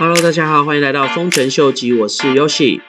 Hello，大家好，欢迎来到丰臣秀吉，我是 Yoshi。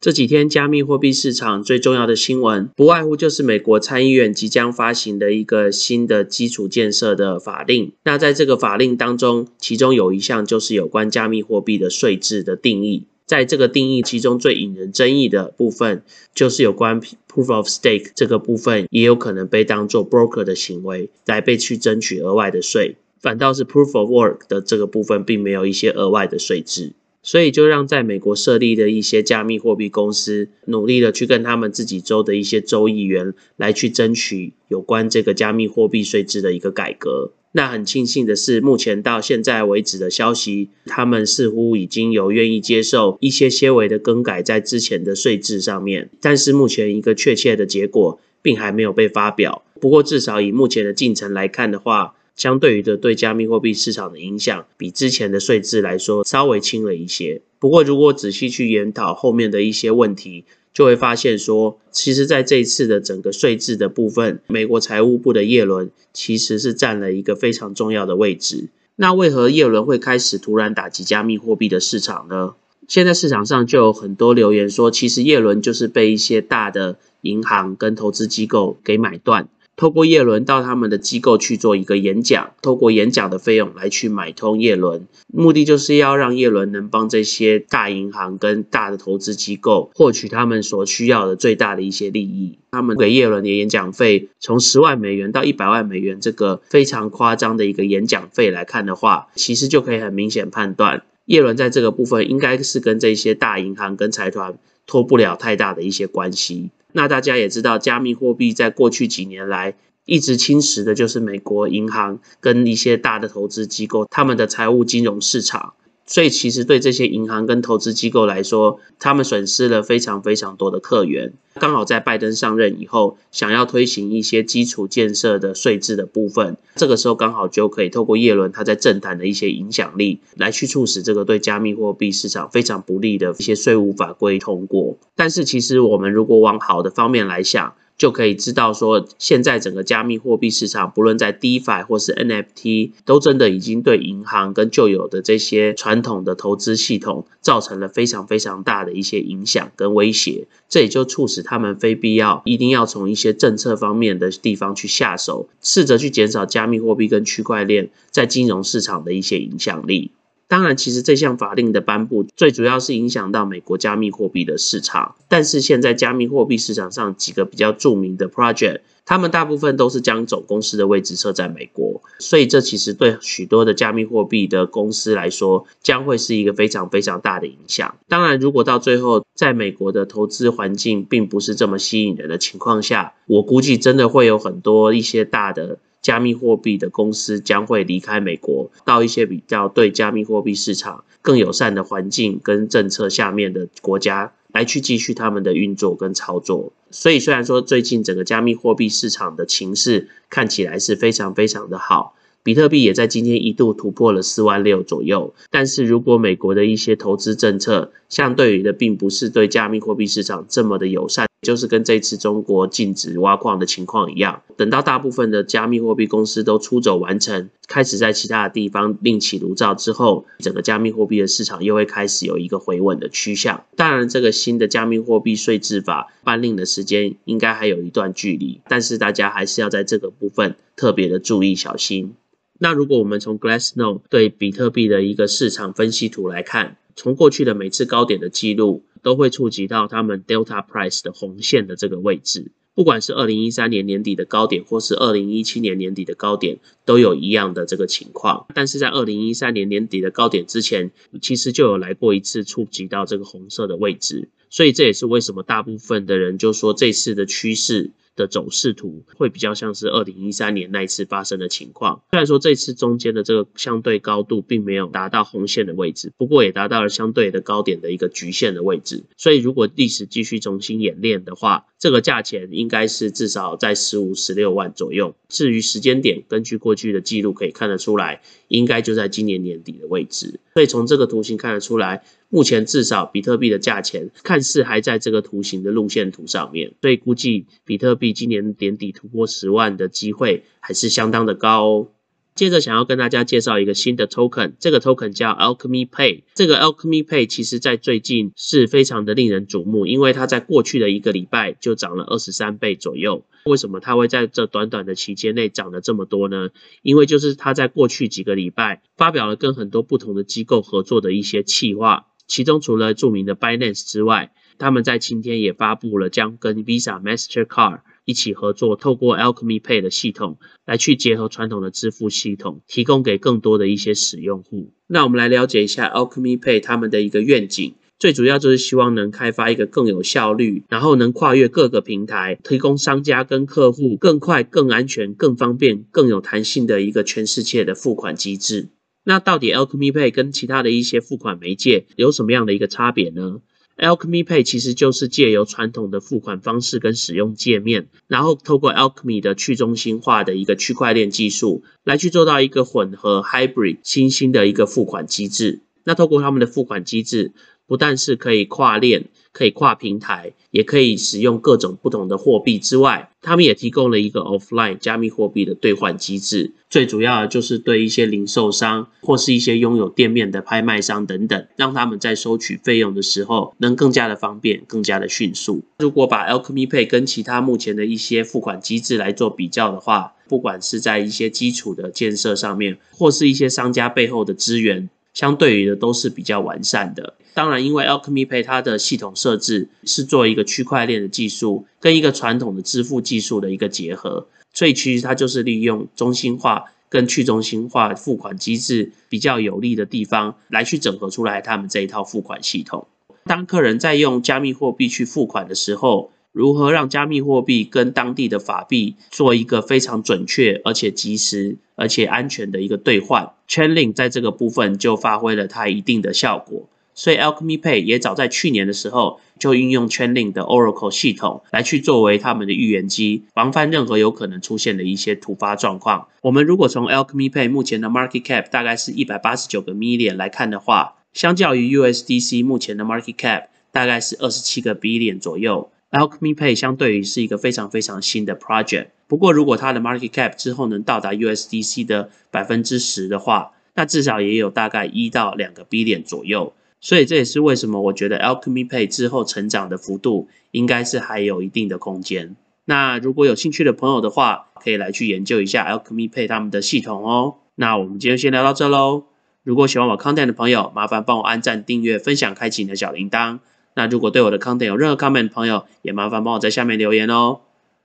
这几天加密货币市场最重要的新闻，不外乎就是美国参议院即将发行的一个新的基础建设的法令。那在这个法令当中，其中有一项就是有关加密货币的税制的定义。在这个定义其中最引人争议的部分，就是有关 proof of stake 这个部分，也有可能被当做 broker 的行为来被去争取额外的税。反倒是 proof of work 的这个部分，并没有一些额外的税制，所以就让在美国设立的一些加密货币公司，努力的去跟他们自己州的一些州议员来去争取有关这个加密货币税制的一个改革。那很庆幸的是，目前到现在为止的消息，他们似乎已经有愿意接受一些些微的更改在之前的税制上面，但是目前一个确切的结果并还没有被发表。不过至少以目前的进程来看的话，相对于的对加密货币市场的影响，比之前的税制来说稍微轻了一些。不过，如果仔细去研讨后面的一些问题，就会发现说，其实在这一次的整个税制的部分，美国财务部的叶伦其实是占了一个非常重要的位置。那为何叶伦会开始突然打击加密货币的市场呢？现在市场上就有很多留言说，其实叶伦就是被一些大的银行跟投资机构给买断。透过叶伦到他们的机构去做一个演讲，透过演讲的费用来去买通叶伦，目的就是要让叶伦能帮这些大银行跟大的投资机构获取他们所需要的最大的一些利益。他们给叶伦的演讲费从十万美元到一百万美元，这个非常夸张的一个演讲费来看的话，其实就可以很明显判断，叶伦在这个部分应该是跟这些大银行跟财团脱不了太大的一些关系。那大家也知道，加密货币在过去几年来一直侵蚀的就是美国银行跟一些大的投资机构他们的财务金融市场。所以其实对这些银行跟投资机构来说，他们损失了非常非常多的客源。刚好在拜登上任以后，想要推行一些基础建设的税制的部分，这个时候刚好就可以透过耶伦他在政坛的一些影响力，来去促使这个对加密货币市场非常不利的一些税务法规通过。但是其实我们如果往好的方面来想，就可以知道说，现在整个加密货币市场，不论在 DeFi 或是 NFT，都真的已经对银行跟旧有的这些传统的投资系统造成了非常非常大的一些影响跟威胁。这也就促使他们非必要一定要从一些政策方面的地方去下手，试着去减少加密货币跟区块链在金融市场的一些影响力。当然，其实这项法令的颁布，最主要是影响到美国加密货币的市场。但是现在加密货币市场上几个比较著名的 project，他们大部分都是将总公司的位置设在美国，所以这其实对许多的加密货币的公司来说，将会是一个非常非常大的影响。当然，如果到最后在美国的投资环境并不是这么吸引人的情况下，我估计真的会有很多一些大的。加密货币的公司将会离开美国，到一些比较对加密货币市场更友善的环境跟政策下面的国家来去继续他们的运作跟操作。所以，虽然说最近整个加密货币市场的情势看起来是非常非常的好，比特币也在今天一度突破了四万六左右。但是如果美国的一些投资政策相对于的并不是对加密货币市场这么的友善。就是跟这次中国禁止挖矿的情况一样，等到大部分的加密货币公司都出走完成，开始在其他的地方另起炉灶之后，整个加密货币的市场又会开始有一个回稳的趋向。当然，这个新的加密货币税制法颁令的时间应该还有一段距离，但是大家还是要在这个部分特别的注意小心。那如果我们从 Glassnode 对比特币的一个市场分析图来看，从过去的每次高点的记录。都会触及到他们 Delta Price 的红线的这个位置，不管是二零一三年年底的高点，或是二零一七年年底的高点，都有一样的这个情况。但是在二零一三年年底的高点之前，其实就有来过一次触及到这个红色的位置，所以这也是为什么大部分的人就说这次的趋势。的走势图会比较像是二零一三年那一次发生的情况。虽然说这次中间的这个相对高度并没有达到红线的位置，不过也达到了相对的高点的一个局限的位置。所以如果历史继续重新演练的话，这个价钱应该是至少在十五、十六万左右。至于时间点，根据过去的记录可以看得出来，应该就在今年年底的位置。所以从这个图形看得出来。目前至少比特币的价钱看似还在这个图形的路线图上面，所以估计比特币今年年底突破十万的机会还是相当的高哦。接着想要跟大家介绍一个新的 token，这个 token 叫 Alchemy Pay。这个 Alchemy Pay 其实在最近是非常的令人瞩目，因为它在过去的一个礼拜就涨了二十三倍左右。为什么它会在这短短的期间内涨了这么多呢？因为就是它在过去几个礼拜发表了跟很多不同的机构合作的一些企划，其中除了著名的 Binance 之外，他们在今天也发布了将跟 Visa、Mastercard 一起合作，透过 Alchemy Pay 的系统来去结合传统的支付系统，提供给更多的一些使用户。那我们来了解一下 Alchemy Pay 他们的一个愿景，最主要就是希望能开发一个更有效率，然后能跨越各个平台，提供商家跟客户更快、更安全、更方便、更有弹性的一个全世界的付款机制。那到底 Alchemy Pay 跟其他的一些付款媒介有什么样的一个差别呢？Alchemy Pay 其实就是借由传统的付款方式跟使用界面，然后透过 Alchemy 的去中心化的一个区块链技术，来去做到一个混合 Hybrid 新兴的一个付款机制。那透过他们的付款机制。不但是可以跨链、可以跨平台，也可以使用各种不同的货币之外，他们也提供了一个 offline 加密货币的兑换机制。最主要的就是对一些零售商或是一些拥有店面的拍卖商等等，让他们在收取费用的时候能更加的方便、更加的迅速。如果把 Alchemy Pay 跟其他目前的一些付款机制来做比较的话，不管是在一些基础的建设上面，或是一些商家背后的资源。相对于的都是比较完善的。当然，因为 Alchemy Pay 它的系统设置是做一个区块链的技术跟一个传统的支付技术的一个结合，所以其实它就是利用中心化跟去中心化付款机制比较有利的地方来去整合出来他们这一套付款系统。当客人在用加密货币去付款的时候，如何让加密货币跟当地的法币做一个非常准确、而且及时、而且安全的一个兑换？Chainlink 在这个部分就发挥了它一定的效果。所以 Alchemy Pay 也早在去年的时候就运用 Chainlink 的 Oracle 系统来去作为他们的预言机，防范任何有可能出现的一些突发状况。我们如果从 Alchemy Pay 目前的 Market Cap 大概是一百八十九个 Million 来看的话，相较于 USDC 目前的 Market Cap 大概是二十七个 Billion 左右。Alchemy Pay 相对于是一个非常非常新的 project，不过如果它的 market cap 之后能到达 USDC 的百分之十的话，那至少也有大概一到两个 billion 左右，所以这也是为什么我觉得 Alchemy Pay 之后成长的幅度应该是还有一定的空间。那如果有兴趣的朋友的话，可以来去研究一下 Alchemy Pay 他们的系统哦。那我们今天先聊到这喽。如果喜欢我 content 的朋友，麻烦帮我按赞、订阅、分享、开启你的小铃铛。那如果对我的 content 有任何 comment 的朋友，也麻烦帮我在下面留言哦。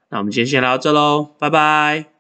那我们今天先聊到这喽，拜拜。